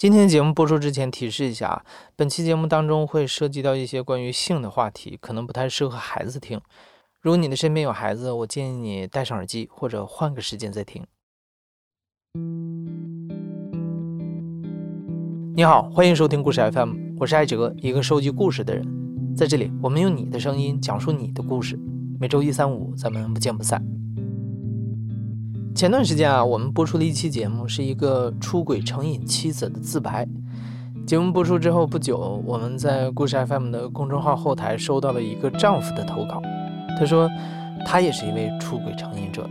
今天节目播出之前提示一下啊，本期节目当中会涉及到一些关于性的话题，可能不太适合孩子听。如果你的身边有孩子，我建议你戴上耳机或者换个时间再听。你好，欢迎收听故事 FM，我是艾哲，一个收集故事的人。在这里，我们用你的声音讲述你的故事。每周一、三、五，咱们不见不散。前段时间啊，我们播出了一期节目，是一个出轨成瘾妻子的自白。节目播出之后不久，我们在故事 FM 的公众号后台收到了一个丈夫的投稿。他说，他也是一位出轨成瘾者，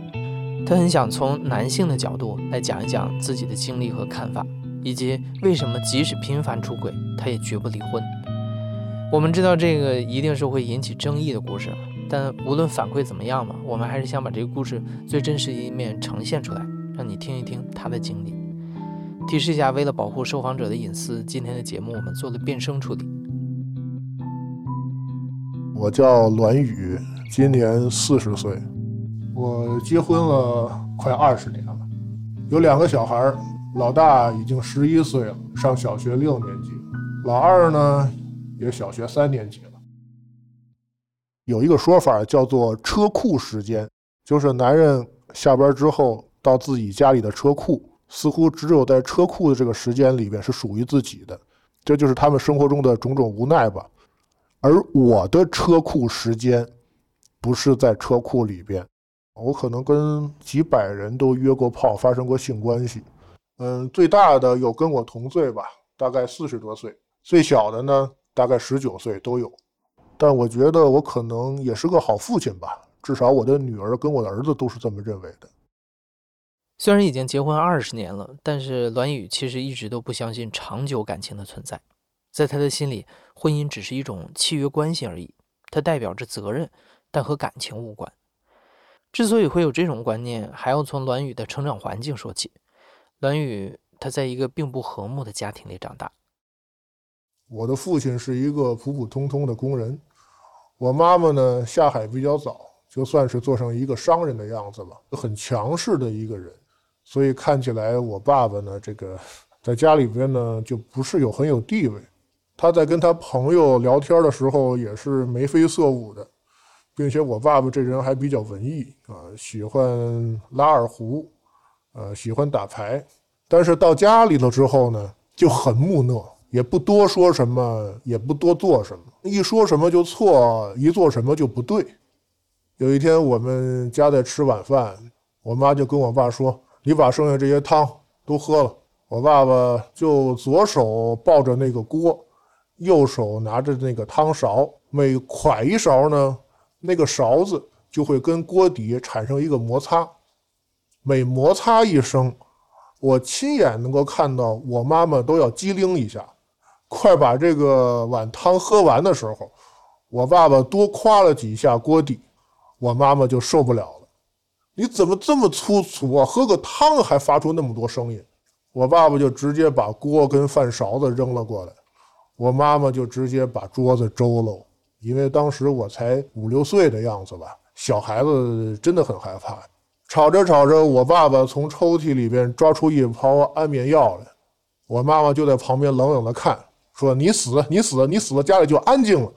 他很想从男性的角度来讲一讲自己的经历和看法。以及为什么即使频繁出轨，他也绝不离婚？我们知道这个一定是会引起争议的故事，但无论反馈怎么样嘛，我们还是想把这个故事最真实的一面呈现出来，让你听一听他的经历。提示一下，为了保护受访者的隐私，今天的节目我们做了变声处理。我叫栾宇，今年四十岁，我结婚了快二十年了，有两个小孩。老大已经十一岁了，上小学六年级；老二呢，也小学三年级。有一个说法叫做“车库时间”，就是男人下班之后到自己家里的车库，似乎只有在车库的这个时间里边是属于自己的，这就是他们生活中的种种无奈吧。而我的车库时间，不是在车库里边，我可能跟几百人都约过炮，发生过性关系。嗯，最大的有跟我同岁吧，大概四十多岁；最小的呢，大概十九岁都有。但我觉得我可能也是个好父亲吧，至少我的女儿跟我的儿子都是这么认为的。虽然已经结婚二十年了，但是栾宇其实一直都不相信长久感情的存在，在他的心里，婚姻只是一种契约关系而已，它代表着责任，但和感情无关。之所以会有这种观念，还要从栾宇的成长环境说起。栾宇他在一个并不和睦的家庭里长大。我的父亲是一个普普通通的工人，我妈妈呢下海比较早，就算是做成一个商人的样子了，很强势的一个人。所以看起来我爸爸呢，这个在家里边呢就不是有很有地位。他在跟他朋友聊天的时候也是眉飞色舞的，并且我爸爸这人还比较文艺啊，喜欢拉二胡。呃，喜欢打牌，但是到家里头之后呢，就很木讷，也不多说什么，也不多做什么，一说什么就错，一做什么就不对。有一天我们家在吃晚饭，我妈就跟我爸说：“你把剩下这些汤都喝了。”我爸爸就左手抱着那个锅，右手拿着那个汤勺，每㧟一勺呢，那个勺子就会跟锅底产生一个摩擦。每摩擦一声，我亲眼能够看到我妈妈都要机灵一下，快把这个碗汤喝完的时候，我爸爸多夸了几下锅底，我妈妈就受不了了。你怎么这么粗俗啊？喝个汤还发出那么多声音？我爸爸就直接把锅跟饭勺子扔了过来，我妈妈就直接把桌子周了。因为当时我才五六岁的样子吧，小孩子真的很害怕。吵着吵着，我爸爸从抽屉里边抓出一包安眠药来，我妈妈就在旁边冷冷的看，说：“你死，你死，你死了，家里就安静了。”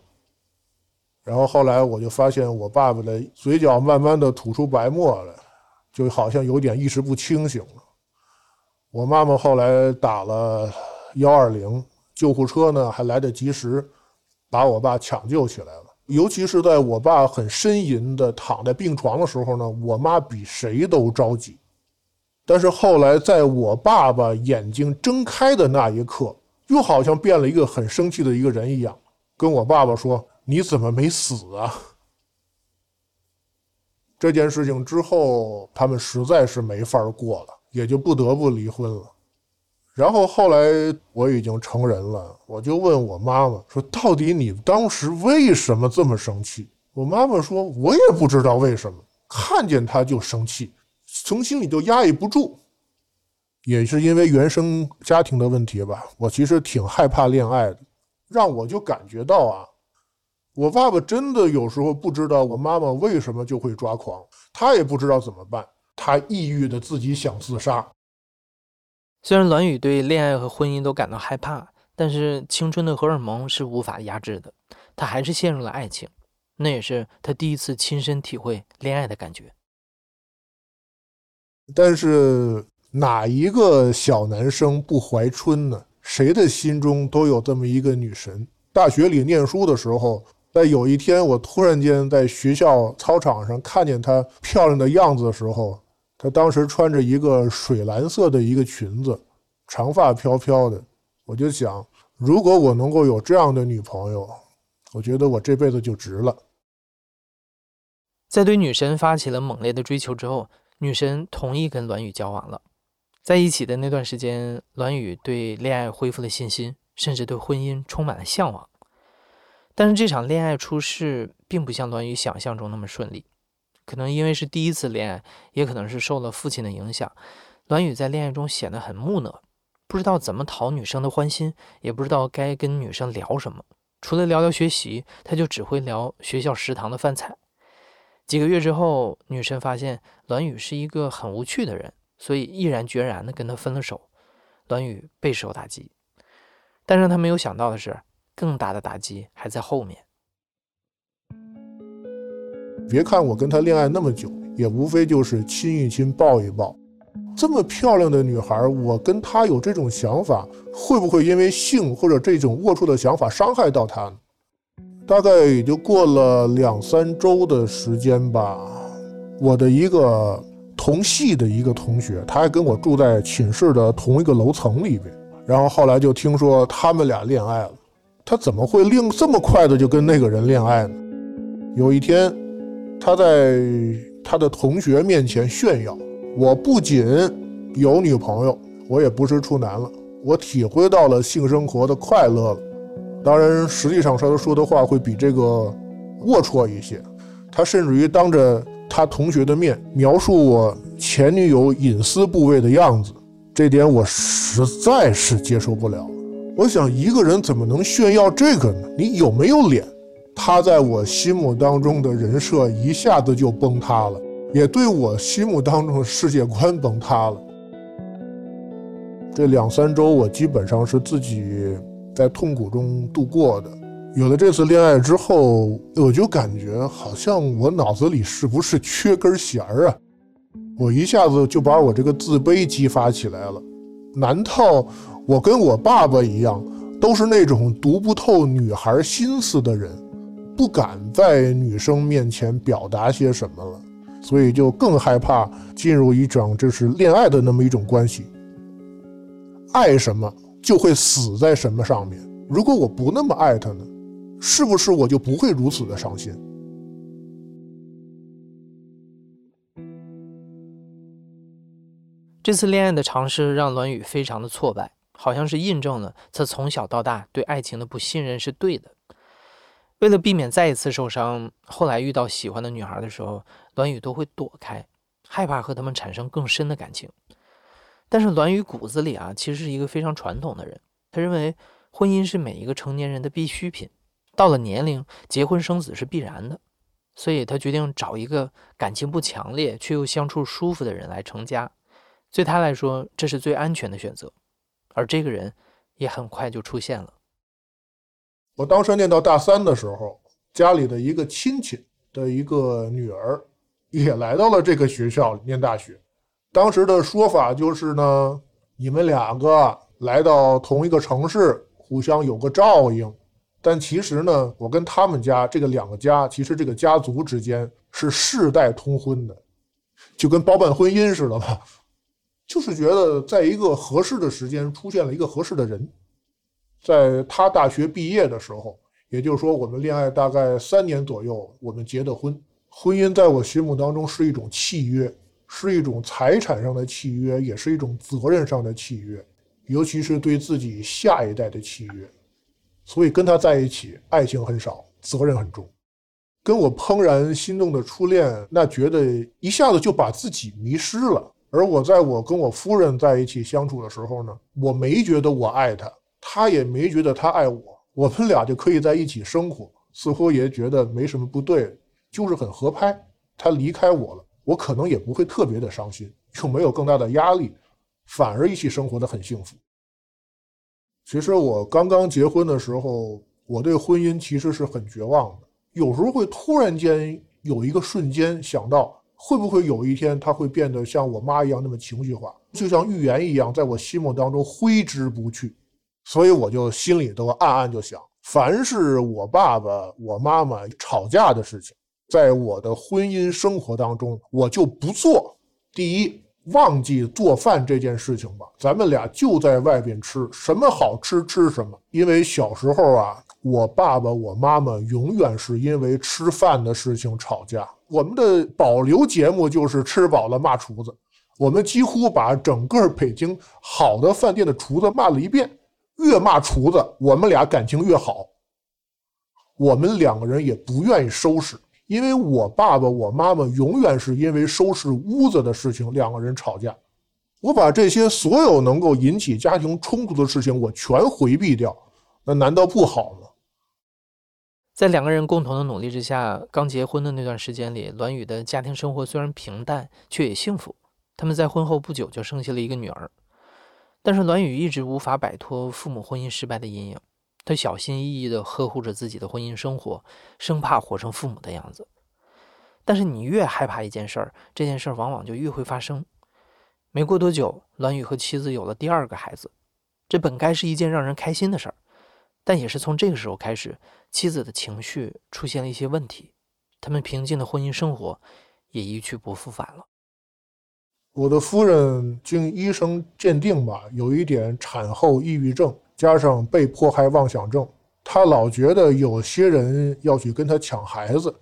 然后后来我就发现我爸爸的嘴角慢慢的吐出白沫来，就好像有点意识不清醒了。我妈妈后来打了幺二零，救护车呢还来得及时，把我爸抢救起来了。尤其是在我爸很呻吟的躺在病床的时候呢，我妈比谁都着急。但是后来，在我爸爸眼睛睁开的那一刻，又好像变了一个很生气的一个人一样，跟我爸爸说：“你怎么没死啊？”这件事情之后，他们实在是没法过了，也就不得不离婚了。然后后来我已经成人了，我就问我妈妈说：“到底你当时为什么这么生气？”我妈妈说：“我也不知道为什么，看见他就生气，从心里就压抑不住。也是因为原生家庭的问题吧，我其实挺害怕恋爱的，让我就感觉到啊，我爸爸真的有时候不知道我妈妈为什么就会抓狂，他也不知道怎么办，他抑郁的自己想自杀。”虽然栾宇对恋爱和婚姻都感到害怕，但是青春的荷尔蒙是无法压制的，他还是陷入了爱情。那也是他第一次亲身体会恋爱的感觉。但是哪一个小男生不怀春呢？谁的心中都有这么一个女神。大学里念书的时候，在有一天我突然间在学校操场上看见她漂亮的样子的时候，她当时穿着一个水蓝色的一个裙子，长发飘飘的。我就想，如果我能够有这样的女朋友，我觉得我这辈子就值了。在对女神发起了猛烈的追求之后。女神同意跟栾宇交往了，在一起的那段时间，栾宇对恋爱恢复了信心，甚至对婚姻充满了向往。但是这场恋爱出事，并不像栾宇想象中那么顺利。可能因为是第一次恋爱，也可能是受了父亲的影响，栾宇在恋爱中显得很木讷，不知道怎么讨女生的欢心，也不知道该跟女生聊什么。除了聊聊学习，他就只会聊学校食堂的饭菜。几个月之后，女神发现栾宇是一个很无趣的人，所以毅然决然地跟他分了手。栾宇备受打击，但让他没有想到的是，更大的打击还在后面。别看我跟他恋爱那么久，也无非就是亲一亲、抱一抱。这么漂亮的女孩，我跟她有这种想法，会不会因为性或者这种龌龊的想法伤害到她呢？大概也就过了两三周的时间吧。我的一个同系的一个同学，他还跟我住在寝室的同一个楼层里边。然后后来就听说他们俩恋爱了。他怎么会令这么快的就跟那个人恋爱呢？有一天，他在他的同学面前炫耀：“我不仅有女朋友，我也不是处男了，我体会到了性生活的快乐了。”当然，实际上他说的话会比这个龌龊一些。他甚至于当着他同学的面描述我前女友隐私部位的样子，这点我实在是接受不了。我想，一个人怎么能炫耀这个呢？你有没有脸？他在我心目当中的人设一下子就崩塌了，也对我心目当中的世界观崩塌了。这两三周，我基本上是自己。在痛苦中度过的，有了这次恋爱之后，我就感觉好像我脑子里是不是缺根弦儿啊？我一下子就把我这个自卑激发起来了。难道我跟我爸爸一样，都是那种读不透女孩心思的人，不敢在女生面前表达些什么了，所以就更害怕进入一种就是恋爱的那么一种关系。爱什么？就会死在什么上面？如果我不那么爱他呢？是不是我就不会如此的伤心？这次恋爱的尝试让栾宇非常的挫败，好像是印证了他从小到大对爱情的不信任是对的。为了避免再一次受伤，后来遇到喜欢的女孩的时候，栾宇都会躲开，害怕和他们产生更深的感情。但是栾宇骨子里啊，其实是一个非常传统的人。他认为婚姻是每一个成年人的必需品，到了年龄，结婚生子是必然的。所以他决定找一个感情不强烈却又相处舒服的人来成家。对他来说，这是最安全的选择。而这个人也很快就出现了。我当时念到大三的时候，家里的一个亲戚的一个女儿也来到了这个学校念大学。当时的说法就是呢，你们两个来到同一个城市，互相有个照应。但其实呢，我跟他们家这个两个家，其实这个家族之间是世代通婚的，就跟包办婚姻似的吧。就是觉得在一个合适的时间出现了一个合适的人，在他大学毕业的时候，也就是说我们恋爱大概三年左右，我们结的婚。婚姻在我心目当中是一种契约。是一种财产上的契约，也是一种责任上的契约，尤其是对自己下一代的契约。所以跟他在一起，爱情很少，责任很重。跟我怦然心动的初恋，那觉得一下子就把自己迷失了。而我在我跟我夫人在一起相处的时候呢，我没觉得我爱她，她也没觉得她爱我，我们俩就可以在一起生活，似乎也觉得没什么不对，就是很合拍。他离开我了。我可能也不会特别的伤心，就没有更大的压力，反而一起生活的很幸福。其实我刚刚结婚的时候，我对婚姻其实是很绝望的，有时候会突然间有一个瞬间想到，会不会有一天他会变得像我妈一样那么情绪化，就像预言一样，在我心目当中挥之不去。所以我就心里都暗暗就想，凡是我爸爸、我妈妈吵架的事情，在我的婚姻生活当中，我就不做。第一，忘记做饭这件事情吧，咱们俩就在外边吃，什么好吃吃什么。因为小时候啊，我爸爸、我妈妈永远是因为吃饭的事情吵架。我们的保留节目就是吃饱了骂厨子，我们几乎把整个北京好的饭店的厨子骂了一遍。越骂厨子，我们俩感情越好。我们两个人也不愿意收拾，因为我爸爸、我妈妈永远是因为收拾屋子的事情两个人吵架。我把这些所有能够引起家庭冲突的事情，我全回避掉，那难道不好吗？在两个人共同的努力之下，刚结婚的那段时间里，栾宇的家庭生活虽然平淡，却也幸福。他们在婚后不久就生下了一个女儿。但是栾宇一直无法摆脱父母婚姻失败的阴影，他小心翼翼地呵护着自己的婚姻生活，生怕活成父母的样子。但是你越害怕一件事儿，这件事儿往往就越会发生。没过多久，栾宇和妻子有了第二个孩子，这本该是一件让人开心的事儿，但也是从这个时候开始，妻子的情绪出现了一些问题，他们平静的婚姻生活也一去不复返了。我的夫人经医生鉴定吧，有一点产后抑郁症，加上被迫害妄想症。他老觉得有些人要去跟他抢孩子，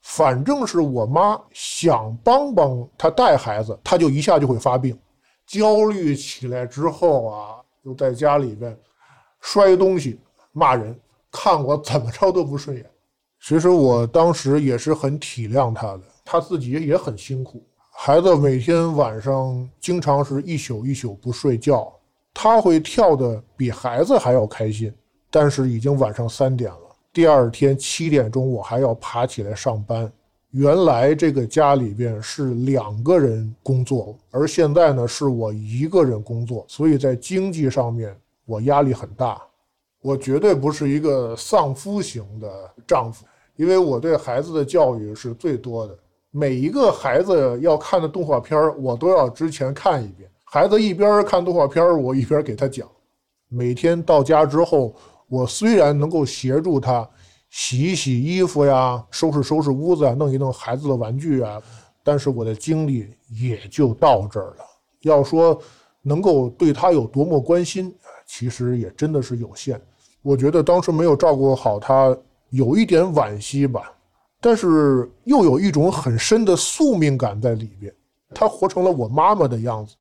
反正是我妈想帮帮她带孩子，她就一下就会发病，焦虑起来之后啊，就在家里边摔东西、骂人，看我怎么着都不顺眼。其实我当时也是很体谅她的，她自己也很辛苦。孩子每天晚上经常是一宿一宿不睡觉，他会跳的比孩子还要开心。但是已经晚上三点了，第二天七点钟我还要爬起来上班。原来这个家里边是两个人工作，而现在呢是我一个人工作，所以在经济上面我压力很大。我绝对不是一个丧夫型的丈夫，因为我对孩子的教育是最多的。每一个孩子要看的动画片我都要之前看一遍。孩子一边看动画片我一边给他讲。每天到家之后，我虽然能够协助他洗一洗衣服呀，收拾收拾屋子啊，弄一弄孩子的玩具啊，但是我的精力也就到这儿了。要说能够对他有多么关心，其实也真的是有限。我觉得当时没有照顾好他，有一点惋惜吧。但是又有一种很深的宿命感在里边，他活成了我妈妈的样子。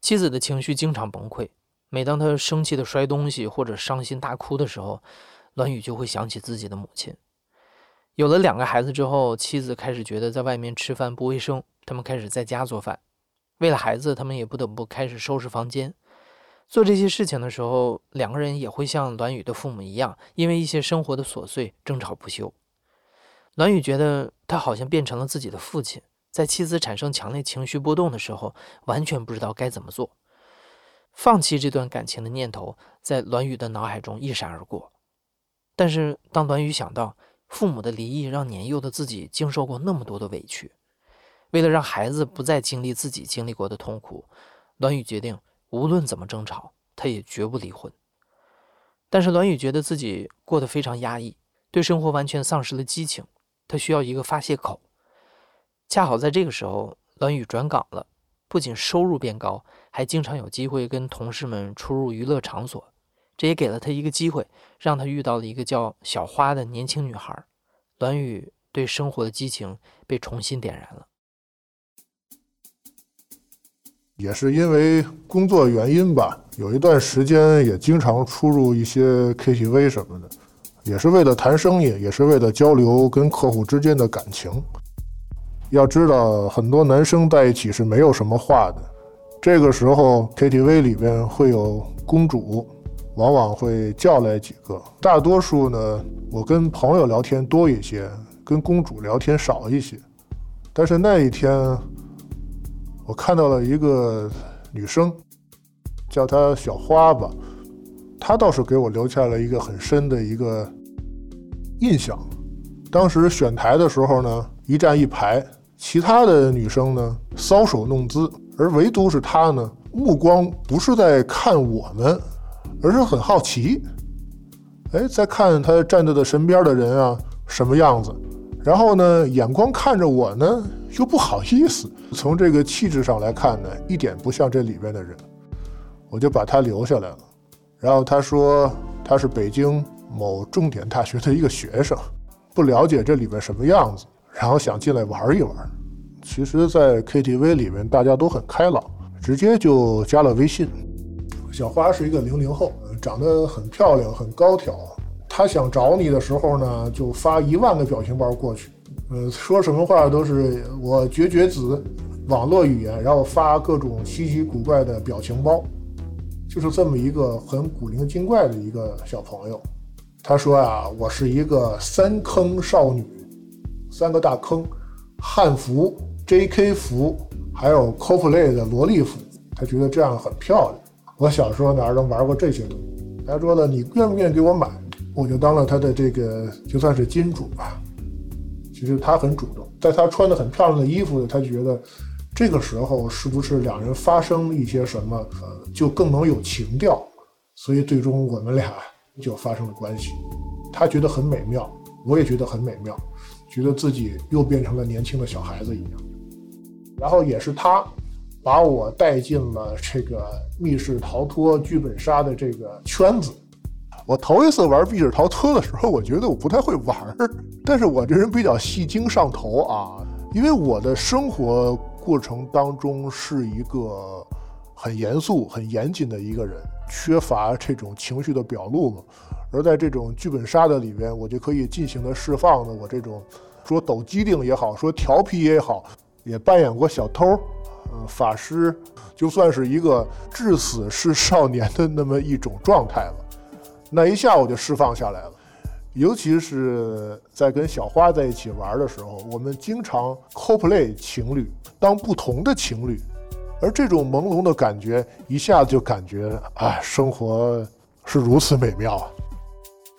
妻子的情绪经常崩溃，每当他生气的摔东西或者伤心大哭的时候，栾宇就会想起自己的母亲。有了两个孩子之后，妻子开始觉得在外面吃饭不卫生，他们开始在家做饭。为了孩子，他们也不得不开始收拾房间。做这些事情的时候，两个人也会像栾宇的父母一样，因为一些生活的琐碎争吵不休。栾宇觉得他好像变成了自己的父亲，在妻子产生强烈情绪波动的时候，完全不知道该怎么做。放弃这段感情的念头在栾宇的脑海中一闪而过。但是，当栾宇想到父母的离异让年幼的自己经受过那么多的委屈，为了让孩子不再经历自己经历过的痛苦，栾宇决定无论怎么争吵，他也绝不离婚。但是，栾宇觉得自己过得非常压抑，对生活完全丧失了激情。他需要一个发泄口，恰好在这个时候，栾宇转岗了，不仅收入变高，还经常有机会跟同事们出入娱乐场所，这也给了他一个机会，让他遇到了一个叫小花的年轻女孩。栾宇对生活的激情被重新点燃了。也是因为工作原因吧，有一段时间也经常出入一些 KTV 什么的。也是为了谈生意，也是为了交流跟客户之间的感情。要知道，很多男生在一起是没有什么话的。这个时候，KTV 里边会有公主，往往会叫来几个。大多数呢，我跟朋友聊天多一些，跟公主聊天少一些。但是那一天，我看到了一个女生，叫她小花吧。她倒是给我留下了一个很深的一个印象。当时选台的时候呢，一站一排，其他的女生呢搔首弄姿，而唯独是她呢，目光不是在看我们，而是很好奇。哎，在看她站在的身边的人啊，什么样子？然后呢，眼光看着我呢，又不好意思。从这个气质上来看呢，一点不像这里边的人，我就把他留下来了。然后他说他是北京某重点大学的一个学生，不了解这里边什么样子，然后想进来玩一玩。其实，在 KTV 里面大家都很开朗，直接就加了微信。小花是一个零零后，长得很漂亮，很高挑。他想找你的时候呢，就发一万个表情包过去，呃，说什么话都是我绝绝子，网络语言，然后发各种稀奇古怪的表情包，就是这么一个很古灵精怪的一个小朋友。他说啊，我是一个三坑少女，三个大坑，汉服、JK 服，还有 cosplay 的萝莉服，他觉得这样很漂亮。我小时候哪儿能玩过这些东西？他说的，你愿不愿意给我买？我就当了他的这个，就算是金主吧。其实他很主动，在他穿的很漂亮的衣服，他觉得这个时候是不是两人发生一些什么，呃，就更能有情调。所以最终我们俩就发生了关系。他觉得很美妙，我也觉得很美妙，觉得自己又变成了年轻的小孩子一样。然后也是他把我带进了这个密室逃脱、剧本杀的这个圈子。我头一次玩密室逃脱的时候，我觉得我不太会玩儿，但是我这人比较戏精上头啊，因为我的生活过程当中是一个很严肃、很严谨的一个人，缺乏这种情绪的表露嘛。而在这种剧本杀的里边，我就可以尽情的释放的我这种说抖机灵也好，说调皮也好，也扮演过小偷，呃，法师，就算是一个至死是少年的那么一种状态了。那一下我就释放下来了，尤其是在跟小花在一起玩的时候，我们经常 co play 情侣，当不同的情侣，而这种朦胧的感觉，一下子就感觉，哎，生活是如此美妙啊！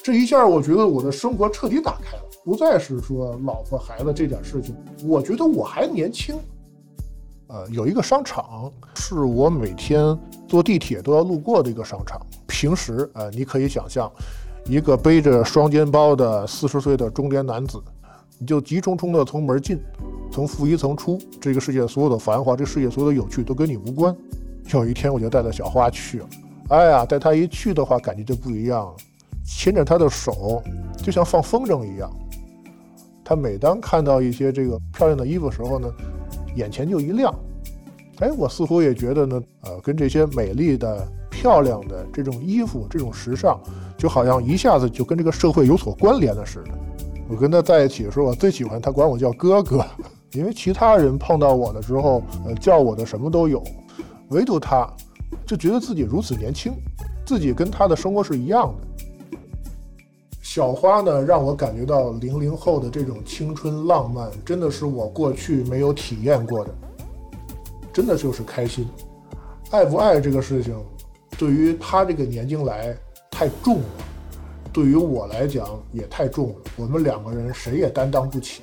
这一下，我觉得我的生活彻底打开了，不再是说老婆孩子这点事情，我觉得我还年轻。呃，有一个商场是我每天坐地铁都要路过的一个商场。平时，呃，你可以想象，一个背着双肩包的四十岁的中年男子，你就急冲冲地从门进，从负一层出。这个世界所有的繁华，这世界所有的有趣都跟你无关。有一天，我就带着小花去了。哎呀，带她一去的话，感觉就不一样了。牵着她的手，就像放风筝一样。她每当看到一些这个漂亮的衣服的时候呢，眼前就一亮，哎，我似乎也觉得呢，呃，跟这些美丽的、漂亮的这种衣服、这种时尚，就好像一下子就跟这个社会有所关联了似的。我跟他在一起的时候，我最喜欢他管我叫哥哥，因为其他人碰到我的时候，呃，叫我的什么都有，唯独他，就觉得自己如此年轻，自己跟他的生活是一样的。小花呢，让我感觉到零零后的这种青春浪漫，真的是我过去没有体验过的。真的就是开心，爱不爱这个事情，对于他这个年龄来太重了，对于我来讲也太重了。我们两个人谁也担当不起。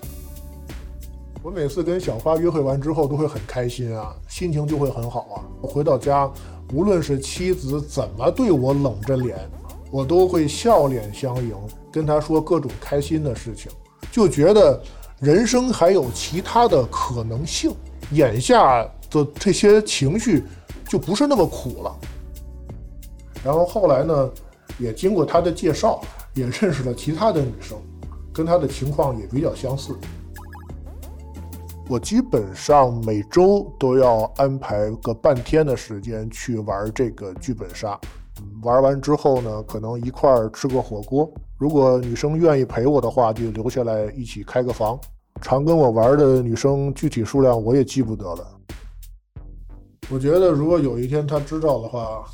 我每次跟小花约会完之后都会很开心啊，心情就会很好啊。回到家，无论是妻子怎么对我冷着脸。我都会笑脸相迎，跟他说各种开心的事情，就觉得人生还有其他的可能性。眼下的这些情绪就不是那么苦了。然后后来呢，也经过他的介绍，也认识了其他的女生，跟他的情况也比较相似。我基本上每周都要安排个半天的时间去玩这个剧本杀。玩完之后呢，可能一块儿吃个火锅。如果女生愿意陪我的话，就留下来一起开个房。常跟我玩的女生具体数量我也记不得了。我觉得如果有一天她知道的话，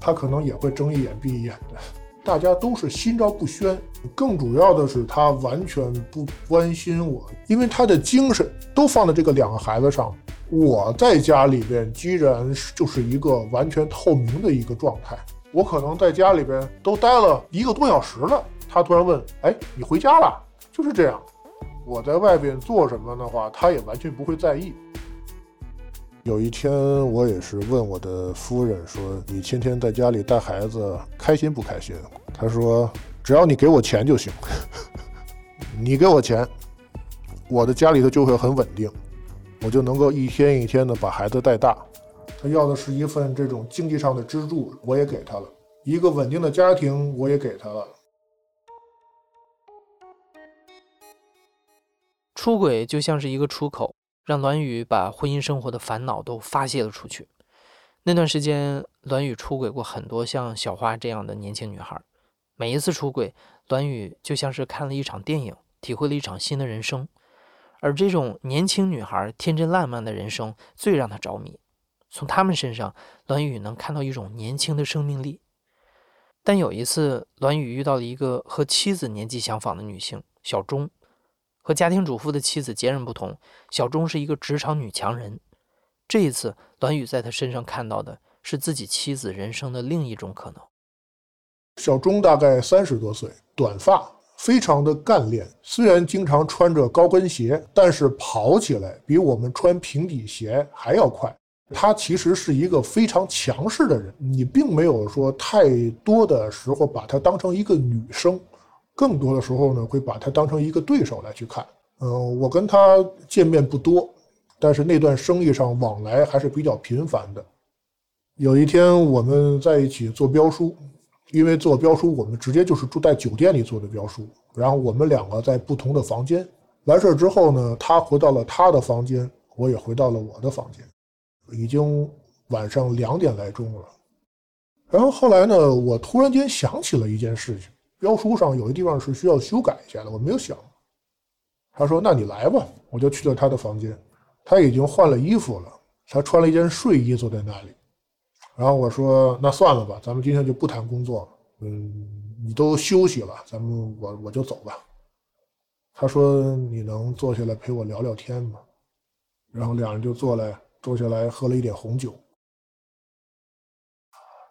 她可能也会睁一眼闭一眼的。大家都是心照不宣，更主要的是她完全不关心我，因为她的精神都放在这个两个孩子上。我在家里边，居然就是一个完全透明的一个状态。我可能在家里边都待了一个多小时了，他突然问：“哎，你回家了？”就是这样。我在外边做什么的话，他也完全不会在意。有一天，我也是问我的夫人说：“你天天在家里带孩子，开心不开心？”她说：“只要你给我钱就行，你给我钱，我的家里头就会很稳定。”我就能够一天一天的把孩子带大。他要的是一份这种经济上的支柱，我也给他了；一个稳定的家庭，我也给他了。出轨就像是一个出口，让栾宇把婚姻生活的烦恼都发泄了出去。那段时间，栾宇出轨过很多像小花这样的年轻女孩。每一次出轨，栾宇就像是看了一场电影，体会了一场新的人生。而这种年轻女孩天真烂漫的人生最让他着迷，从他们身上，栾宇能看到一种年轻的生命力。但有一次，栾宇遇到了一个和妻子年纪相仿的女性小钟，和家庭主妇的妻子截然不同。小钟是一个职场女强人。这一次，栾宇在她身上看到的是自己妻子人生的另一种可能。小钟大概三十多岁，短发。非常的干练，虽然经常穿着高跟鞋，但是跑起来比我们穿平底鞋还要快。他其实是一个非常强势的人，你并没有说太多的时候把他当成一个女生，更多的时候呢会把他当成一个对手来去看。嗯，我跟他见面不多，但是那段生意上往来还是比较频繁的。有一天我们在一起做标书。因为做标书，我们直接就是住在酒店里做的标书。然后我们两个在不同的房间，完事儿之后呢，他回到了他的房间，我也回到了我的房间。已经晚上两点来钟了。然后后来呢，我突然间想起了一件事情：标书上有一地方是需要修改一下的，我没有想。他说：“那你来吧。”我就去了他的房间，他已经换了衣服了，他穿了一件睡衣坐在那里。然后我说：“那算了吧，咱们今天就不谈工作了。嗯，你都休息了，咱们我我就走吧。”他说：“你能坐下来陪我聊聊天吗？”然后两人就坐来坐下来喝了一点红酒。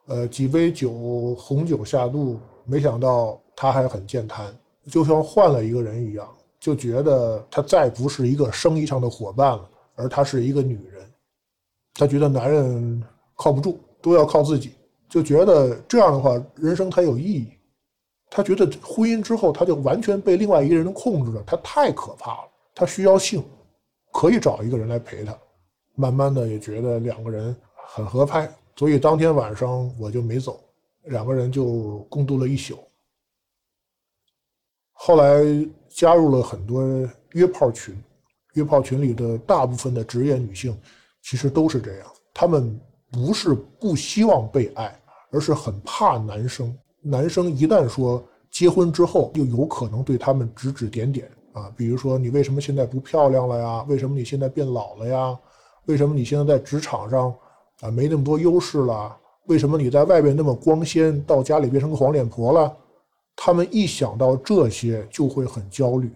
呃，几杯酒，红酒下肚，没想到他还很健谈，就像换了一个人一样，就觉得他再不是一个生意上的伙伴了，而他是一个女人。他觉得男人靠不住。都要靠自己，就觉得这样的话，人生才有意义。他觉得婚姻之后，他就完全被另外一个人控制了，他太可怕了。他需要性，可以找一个人来陪他。慢慢的也觉得两个人很合拍，所以当天晚上我就没走，两个人就共度了一宿。后来加入了很多约炮群，约炮群里的大部分的职业女性，其实都是这样，她们。不是不希望被爱，而是很怕男生。男生一旦说结婚之后，就有可能对他们指指点点啊，比如说你为什么现在不漂亮了呀？为什么你现在变老了呀？为什么你现在在职场上啊没那么多优势了？为什么你在外边那么光鲜，到家里变成个黄脸婆了？他们一想到这些就会很焦虑，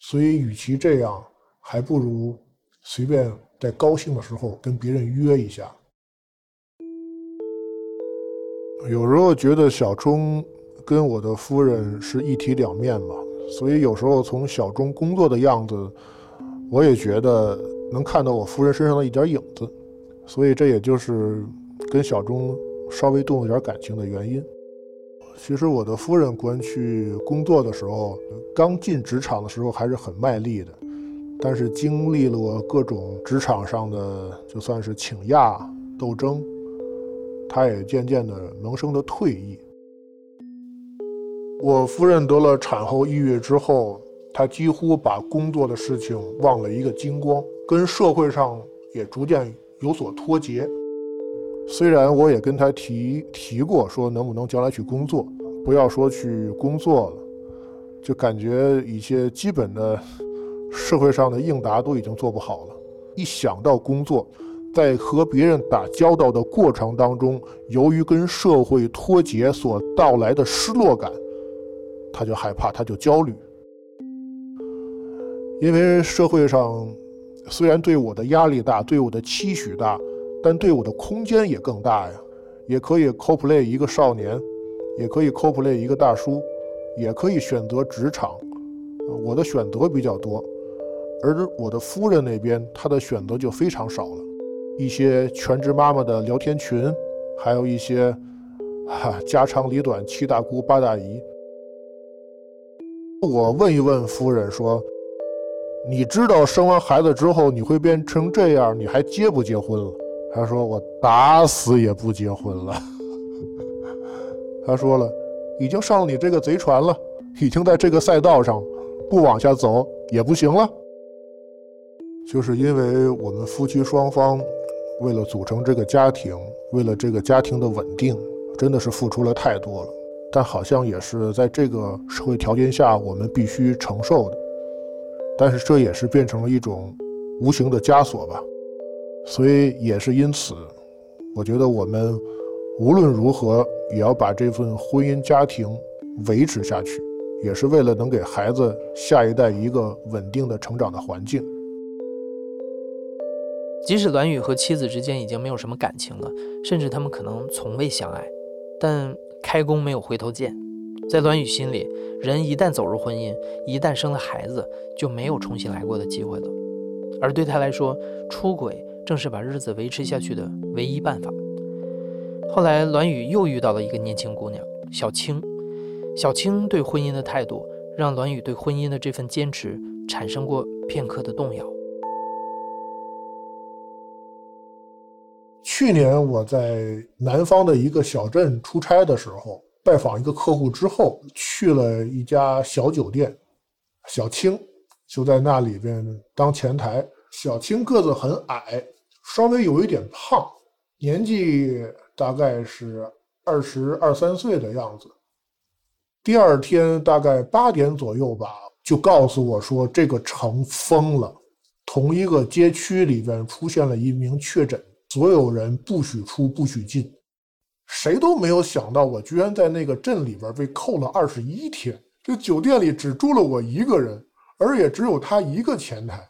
所以与其这样，还不如随便在高兴的时候跟别人约一下。有时候觉得小钟跟我的夫人是一体两面嘛，所以有时候从小钟工作的样子，我也觉得能看到我夫人身上的一点影子，所以这也就是跟小钟稍微动了点感情的原因。其实我的夫人过去工作的时候，刚进职场的时候还是很卖力的，但是经历了各种职场上的就算是请亚斗争。他也渐渐的萌生了退意。我夫人得了产后抑郁之后，她几乎把工作的事情忘了一个精光，跟社会上也逐渐有所脱节。虽然我也跟她提提过，说能不能将来去工作，不要说去工作了，就感觉一些基本的社会上的应答都已经做不好了。一想到工作，在和别人打交道的过程当中，由于跟社会脱节所到来的失落感，他就害怕，他就焦虑。因为社会上虽然对我的压力大，对我的期许大，但对我的空间也更大呀。也可以 cosplay 一个少年，也可以 cosplay 一个大叔，也可以选择职场。我的选择比较多，而我的夫人那边，她的选择就非常少了。一些全职妈妈的聊天群，还有一些哈家长里短、七大姑八大姨。我问一问夫人说：“你知道生完孩子之后你会变成这样，你还结不结婚了？”她说：“我打死也不结婚了。”她说了：“已经上了你这个贼船了，已经在这个赛道上，不往下走也不行了。”就是因为我们夫妻双方为了组成这个家庭，为了这个家庭的稳定，真的是付出了太多了。但好像也是在这个社会条件下，我们必须承受的。但是这也是变成了一种无形的枷锁吧。所以也是因此，我觉得我们无论如何也要把这份婚姻家庭维持下去，也是为了能给孩子下一代一个稳定的成长的环境。即使栾宇和妻子之间已经没有什么感情了，甚至他们可能从未相爱，但。开弓没有回头箭，在栾宇心里，人一旦走入婚姻，一旦生了孩子，就没有重新来过的机会了。而对他来说，出轨正是把日子维持下去的唯一办法。后来，栾宇又遇到了一个年轻姑娘小青。小青对婚姻的态度，让栾宇对婚姻的这份坚持产生过片刻的动摇。去年我在南方的一个小镇出差的时候，拜访一个客户之后，去了一家小酒店，小青就在那里边当前台。小青个子很矮，稍微有一点胖，年纪大概是二十二三岁的样子。第二天大概八点左右吧，就告诉我说这个城封了，同一个街区里边出现了一名确诊。所有人不许出，不许进，谁都没有想到，我居然在那个镇里边被扣了二十一天。这酒店里只住了我一个人，而也只有他一个前台。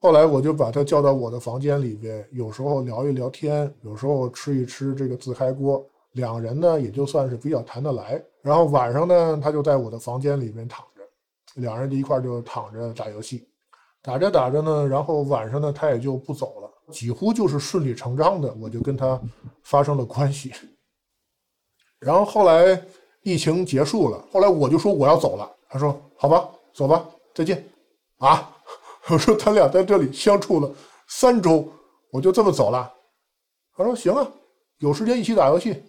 后来我就把他叫到我的房间里边，有时候聊一聊天，有时候吃一吃这个自嗨锅，两人呢也就算是比较谈得来。然后晚上呢，他就在我的房间里边躺着，两人就一块就躺着打游戏，打着打着呢，然后晚上呢，他也就不走了。几乎就是顺理成章的，我就跟他发生了关系。然后后来疫情结束了，后来我就说我要走了，他说好吧，走吧，再见。啊，我说他俩在这里相处了三周，我就这么走了。他说行啊，有时间一起打游戏。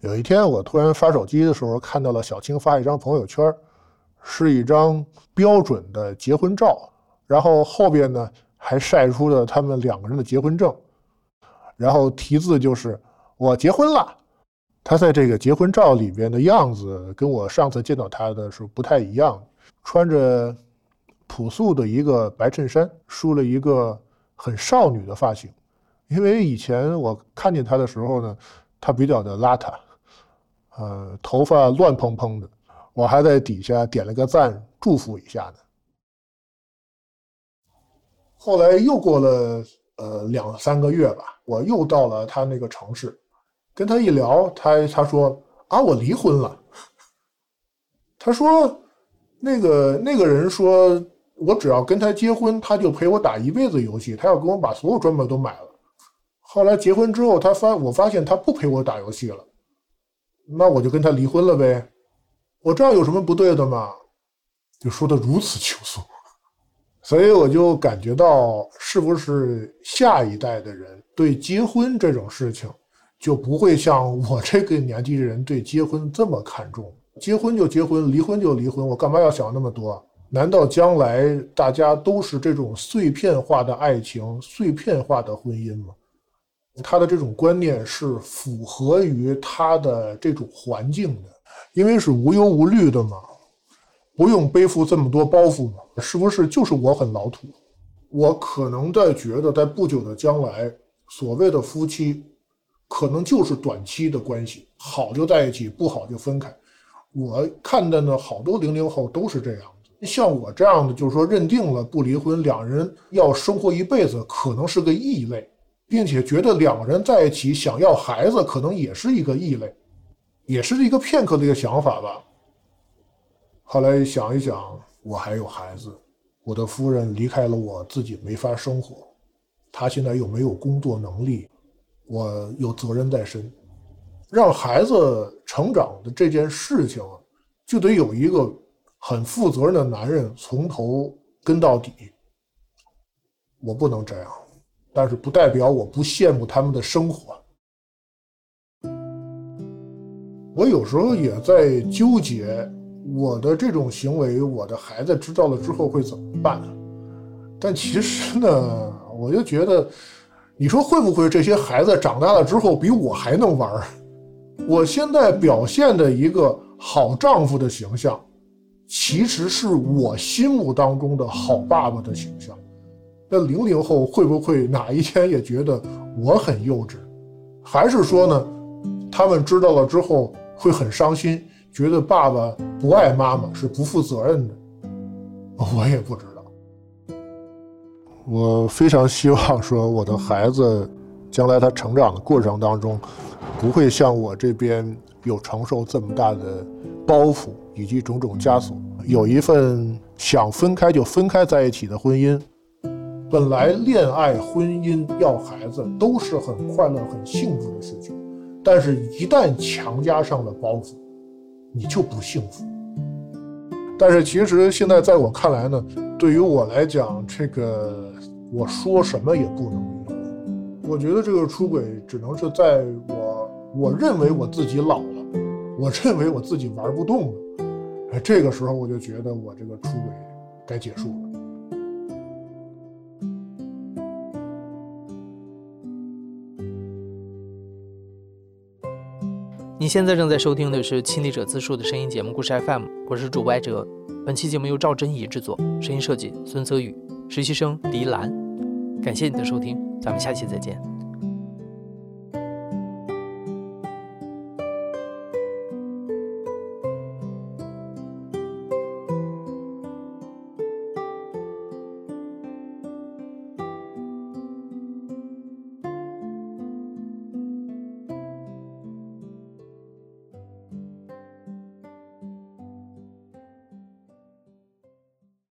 有一天我突然发手机的时候，看到了小青发一张朋友圈，是一张标准的结婚照，然后后边呢。还晒出了他们两个人的结婚证，然后题字就是“我结婚了”。他在这个结婚照里边的样子，跟我上次见到他的时候不太一样，穿着朴素的一个白衬衫，梳了一个很少女的发型。因为以前我看见他的时候呢，他比较的邋遢，呃，头发乱蓬蓬的。我还在底下点了个赞，祝福一下呢。后来又过了呃两三个月吧，我又到了他那个城市，跟他一聊，他他说啊我离婚了。他说那个那个人说我只要跟他结婚，他就陪我打一辈子游戏，他要跟我把所有装备都买了。后来结婚之后，他发我发现他不陪我打游戏了，那我就跟他离婚了呗。我这样有什么不对的吗？就说的如此轻松。所以我就感觉到，是不是下一代的人对结婚这种事情，就不会像我这个年纪的人对结婚这么看重？结婚就结婚，离婚就离婚，我干嘛要想那么多？难道将来大家都是这种碎片化的爱情、碎片化的婚姻吗？他的这种观念是符合于他的这种环境的，因为是无忧无虑的嘛。不用背负这么多包袱吗？是不是就是我很老土？我可能在觉得，在不久的将来，所谓的夫妻，可能就是短期的关系，好就在一起，不好就分开。我看的呢，好多零零后都是这样子。像我这样的，就是说认定了不离婚，两人要生活一辈子，可能是个异类，并且觉得两个人在一起想要孩子，可能也是一个异类，也是一个片刻的一个想法吧。后来想一想，我还有孩子，我的夫人离开了我，自己没法生活，她现在又没有工作能力，我有责任在身，让孩子成长的这件事情，就得有一个。很负责任的男人，从头跟到底。我不能这样，但是不代表我不羡慕他们的生活。我有时候也在纠结，我的这种行为，我的孩子知道了之后会怎么办？但其实呢，我就觉得，你说会不会这些孩子长大了之后比我还能玩？我现在表现的一个好丈夫的形象。其实是我心目当中的好爸爸的形象。那零零后会不会哪一天也觉得我很幼稚？还是说呢，他们知道了之后会很伤心，觉得爸爸不爱妈妈是不负责任的？我也不知道。我非常希望说，我的孩子将来他成长的过程当中，不会像我这边有承受这么大的包袱。以及种种枷锁，有一份想分开就分开在一起的婚姻，本来恋爱、婚姻、要孩子都是很快乐、很幸福的事情，但是，一旦强加上了包袱，你就不幸福。但是，其实现在在我看来呢，对于我来讲，这个我说什么也不能离婚。我觉得这个出轨只能是在我我认为我自己老了，我认为我自己玩不动了。哎，这个时候我就觉得我这个出轨该结束了。你现在正在收听的是《亲历者自述》的声音节目《故事 FM》，我是主播艾哲。本期节目由赵真怡制作，声音设计孙泽宇，实习生狄兰。感谢你的收听，咱们下期再见。